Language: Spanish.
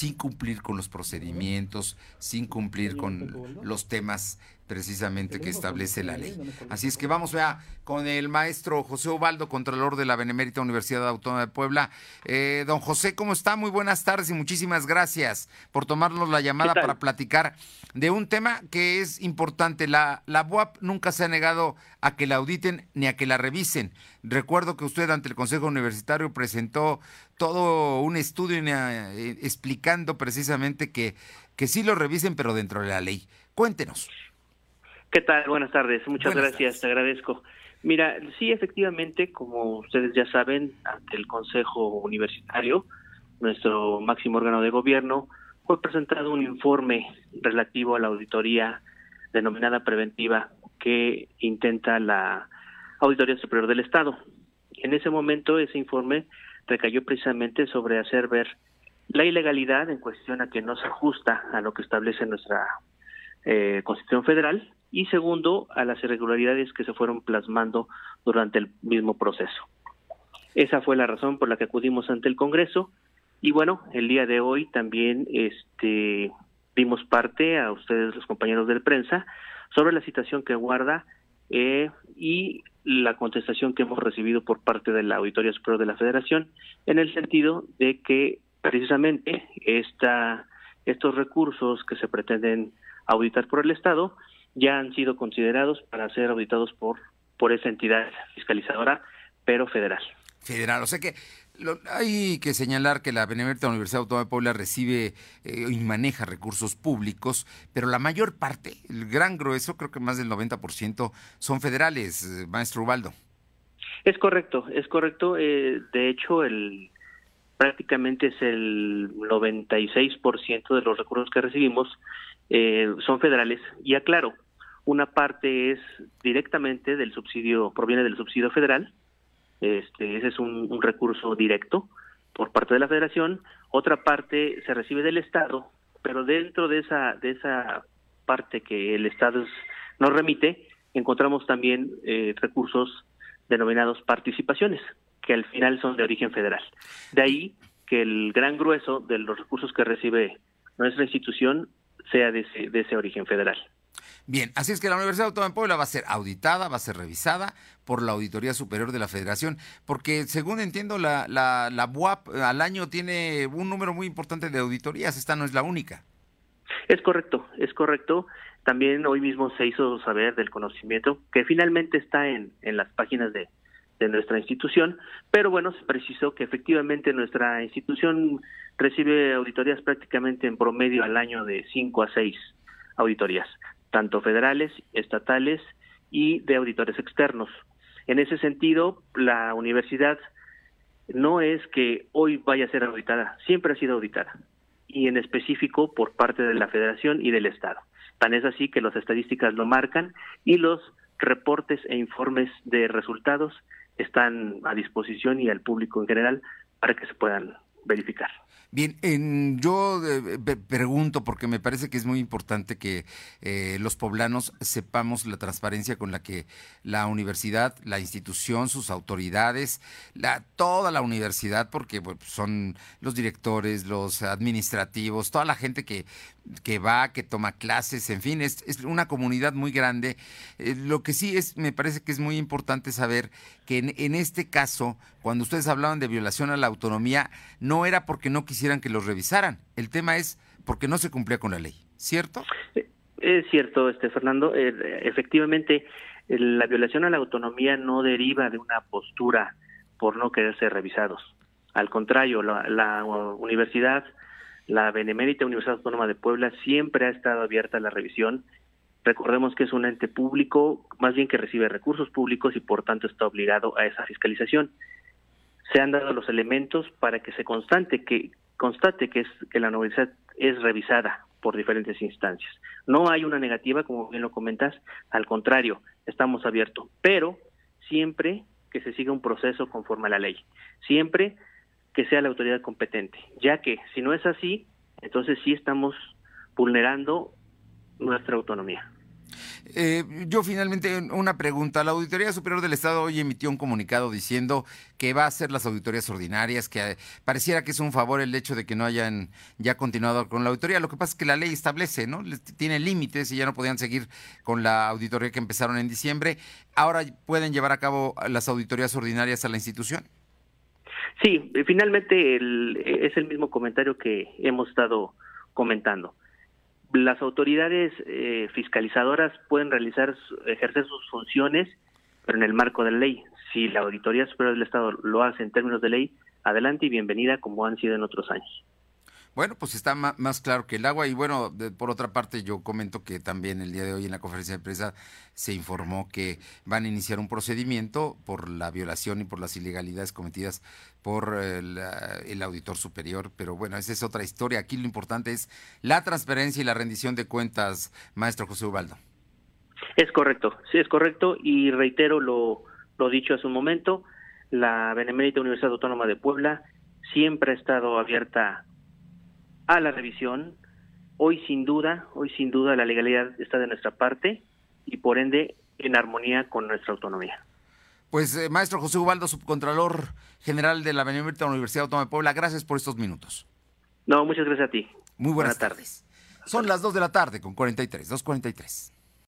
sin cumplir con los procedimientos, sin cumplir con los temas precisamente que establece la ley. Así es que vamos vea, con el maestro José Ovaldo, Contralor de la Benemérita Universidad Autónoma de Puebla. Eh, don José, ¿cómo está? Muy buenas tardes y muchísimas gracias por tomarnos la llamada para platicar de un tema que es importante. La, la BUAP nunca se ha negado a que la auditen ni a que la revisen. Recuerdo que usted ante el Consejo Universitario presentó todo un estudio eh, explicando precisamente que, que sí lo revisen, pero dentro de la ley. Cuéntenos. ¿Qué tal? Buenas tardes. Muchas gracias, te agradezco. Mira, sí, efectivamente, como ustedes ya saben, ante el Consejo Universitario, nuestro máximo órgano de gobierno, fue presentado un informe relativo a la auditoría denominada preventiva que intenta la Auditoría Superior del Estado. En ese momento, ese informe recayó precisamente sobre hacer ver la ilegalidad en cuestión a que no se ajusta a lo que establece nuestra eh, Constitución Federal y segundo, a las irregularidades que se fueron plasmando durante el mismo proceso. Esa fue la razón por la que acudimos ante el Congreso y bueno, el día de hoy también este dimos parte a ustedes los compañeros de prensa sobre la situación que guarda eh, y la contestación que hemos recibido por parte de la Auditoría Superior de la Federación en el sentido de que precisamente esta, estos recursos que se pretenden auditar por el Estado ya han sido considerados para ser auditados por, por esa entidad fiscalizadora, pero federal. Federal, o sea que hay que señalar que la Benemérita Universidad Autónoma de Puebla recibe eh, y maneja recursos públicos, pero la mayor parte, el gran grueso, creo que más del 90%, son federales, eh, maestro Ubaldo. Es correcto, es correcto. Eh, de hecho, el prácticamente es el 96% de los recursos que recibimos eh, son federales. Y aclaro, una parte es directamente del subsidio, proviene del subsidio federal, este, ese es un, recurso directo por parte de la federación, otra parte se recibe del Estado, pero dentro de esa, de esa parte que el Estado nos remite, encontramos también eh, recursos denominados participaciones, que al final son de origen federal. De ahí que el gran grueso de los recursos que recibe nuestra institución sea de ese, de ese origen federal. Bien, así es que la Universidad Autónoma de Puebla va a ser auditada, va a ser revisada por la Auditoría Superior de la Federación, porque según entiendo, la, la, la BUAP al año tiene un número muy importante de auditorías, esta no es la única. Es correcto, es correcto. También hoy mismo se hizo saber del conocimiento que finalmente está en, en las páginas de, de nuestra institución, pero bueno, se precisó que efectivamente nuestra institución recibe auditorías prácticamente en promedio al año de cinco a seis auditorías, tanto federales, estatales y de auditores externos. En ese sentido, la universidad no es que hoy vaya a ser auditada, siempre ha sido auditada, y en específico por parte de la federación y del Estado. Tan es así que las estadísticas lo marcan y los reportes e informes de resultados están a disposición y al público en general para que se puedan verificar. Bien, en, yo eh, pregunto porque me parece que es muy importante que eh, los poblanos sepamos la transparencia con la que la universidad, la institución, sus autoridades, la, toda la universidad, porque son los directores, los administrativos, toda la gente que, que va, que toma clases, en fin, es, es una comunidad muy grande. Eh, lo que sí es, me parece que es muy importante saber que en, este caso, cuando ustedes hablaban de violación a la autonomía, no era porque no quisieran que los revisaran. El tema es porque no se cumplía con la ley, ¿cierto? Eh, es cierto, este Fernando. Eh, efectivamente, la violación a la autonomía no deriva de una postura por no querer ser revisados. Al contrario, la, la universidad, la Benemérita Universidad Autónoma de Puebla, siempre ha estado abierta a la revisión. Recordemos que es un ente público, más bien que recibe recursos públicos y por tanto está obligado a esa fiscalización. Se han dado los elementos para que se constante que constate que, es, que la universidad es revisada por diferentes instancias. No hay una negativa, como bien lo comentas, al contrario, estamos abiertos, pero siempre que se siga un proceso conforme a la ley, siempre que sea la autoridad competente, ya que si no es así, entonces sí estamos vulnerando nuestra autonomía. Eh, yo finalmente una pregunta. La Auditoría Superior del Estado hoy emitió un comunicado diciendo que va a hacer las auditorías ordinarias, que pareciera que es un favor el hecho de que no hayan ya continuado con la auditoría. Lo que pasa es que la ley establece, ¿no? Tiene límites y ya no podían seguir con la auditoría que empezaron en diciembre. Ahora pueden llevar a cabo las auditorías ordinarias a la institución. Sí, finalmente es el mismo comentario que hemos estado comentando. Las autoridades eh, fiscalizadoras pueden realizar, ejercer sus funciones, pero en el marco de la ley. Si la Auditoría Superior del Estado lo hace en términos de ley, adelante y bienvenida como han sido en otros años. Bueno, pues está más claro que el agua y bueno, por otra parte yo comento que también el día de hoy en la conferencia de prensa se informó que van a iniciar un procedimiento por la violación y por las ilegalidades cometidas por el, el auditor superior, pero bueno, esa es otra historia. Aquí lo importante es la transparencia y la rendición de cuentas, maestro José Ubaldo. Es correcto, sí es correcto y reitero lo, lo dicho hace un momento, la Benemérita Universidad Autónoma de Puebla siempre ha estado abierta a la revisión. Hoy sin duda, hoy sin duda la legalidad está de nuestra parte y por ende en armonía con nuestra autonomía. Pues eh, maestro José Ubaldo, subcontralor general de la Benemérita Universidad Autónoma de Puebla, gracias por estos minutos. No, muchas gracias a ti. Muy buenas, tardes. Son las 2 de la tarde con 43, 2.43.